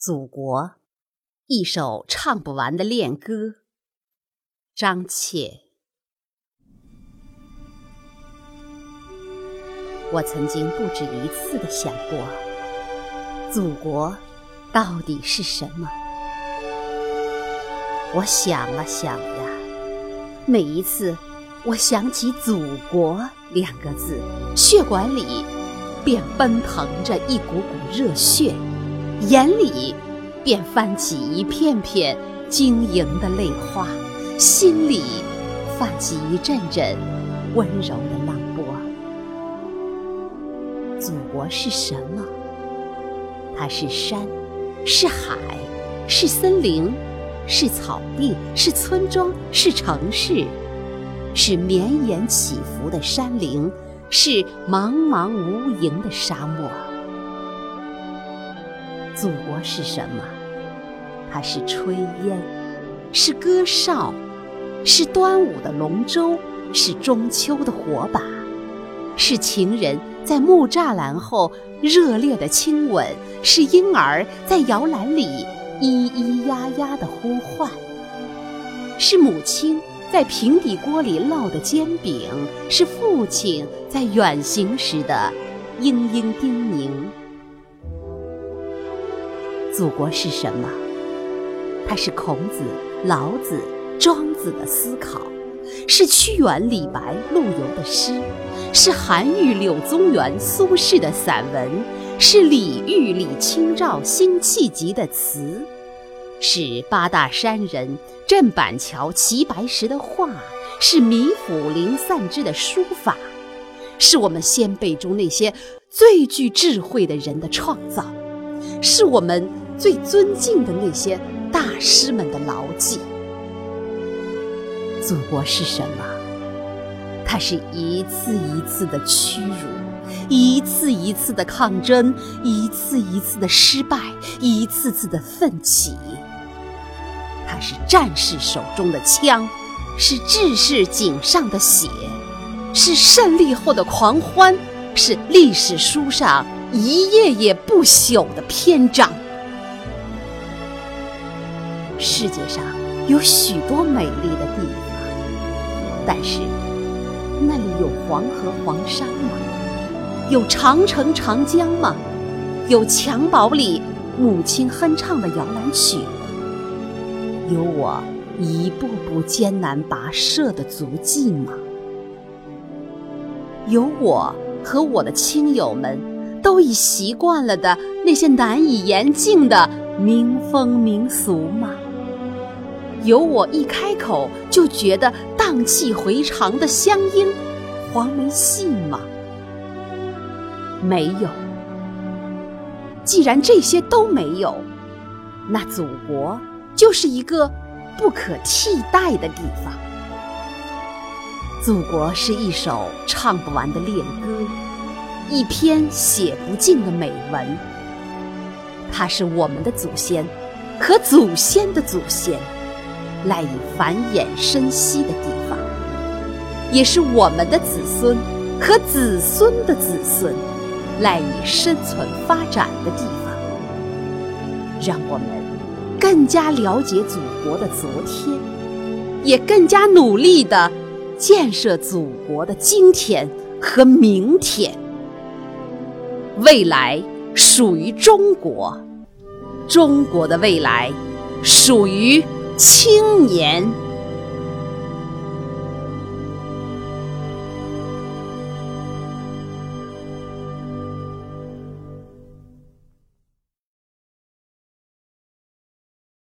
祖国，一首唱不完的恋歌。张怯。我曾经不止一次的想过，祖国到底是什么？我想啊想呀，每一次我想起“祖国”两个字，血管里便奔腾着一股股热血。眼里便泛起一片片晶莹的泪花，心里泛起一阵阵温柔的浪波。祖国是什么？它是山，是海，是森林，是草地，是村庄，是城市，是绵延起伏的山岭，是茫茫无垠的沙漠。祖国是什么？它是炊烟，是歌哨，是端午的龙舟，是中秋的火把，是情人在木栅栏后热烈的亲吻，是婴儿在摇篮里咿咿呀呀的呼唤，是母亲在平底锅里烙的煎饼，是父亲在远行时的嘤嘤叮咛。祖国是什么？它是孔子、老子、庄子的思考，是屈原、李白、陆游的诗，是韩愈、柳宗元、苏轼的散文，是李煜、李清照、辛弃疾的词，是八大山人郑板桥、齐白石的画，是米芾、林散之的书法，是我们先辈中那些最具智慧的人的创造，是我们。最尊敬的那些大师们的牢记。祖国是什么？它是一次一次的屈辱，一次一次的抗争，一次一次的失败，一次次的奋起。它是战士手中的枪，是志士颈上的血，是胜利后的狂欢，是历史书上一页页不朽的篇章。世界上有许多美丽的地方，但是那里有黄河、黄山吗？有长城、长江吗？有襁褓里母亲哼唱的摇篮曲？有我一步步艰难跋涉的足迹吗？有我和我的亲友们都已习惯了的那些难以言尽的民风民俗吗？有我一开口就觉得荡气回肠的乡音、黄梅戏吗？没有。既然这些都没有，那祖国就是一个不可替代的地方。祖国是一首唱不完的恋歌，一篇写不尽的美文。它是我们的祖先和祖先的祖先。赖以繁衍生息的地方，也是我们的子孙和子孙的子孙赖以生存发展的地方。让我们更加了解祖国的昨天，也更加努力的建设祖国的今天和明天。未来属于中国，中国的未来属于。青年。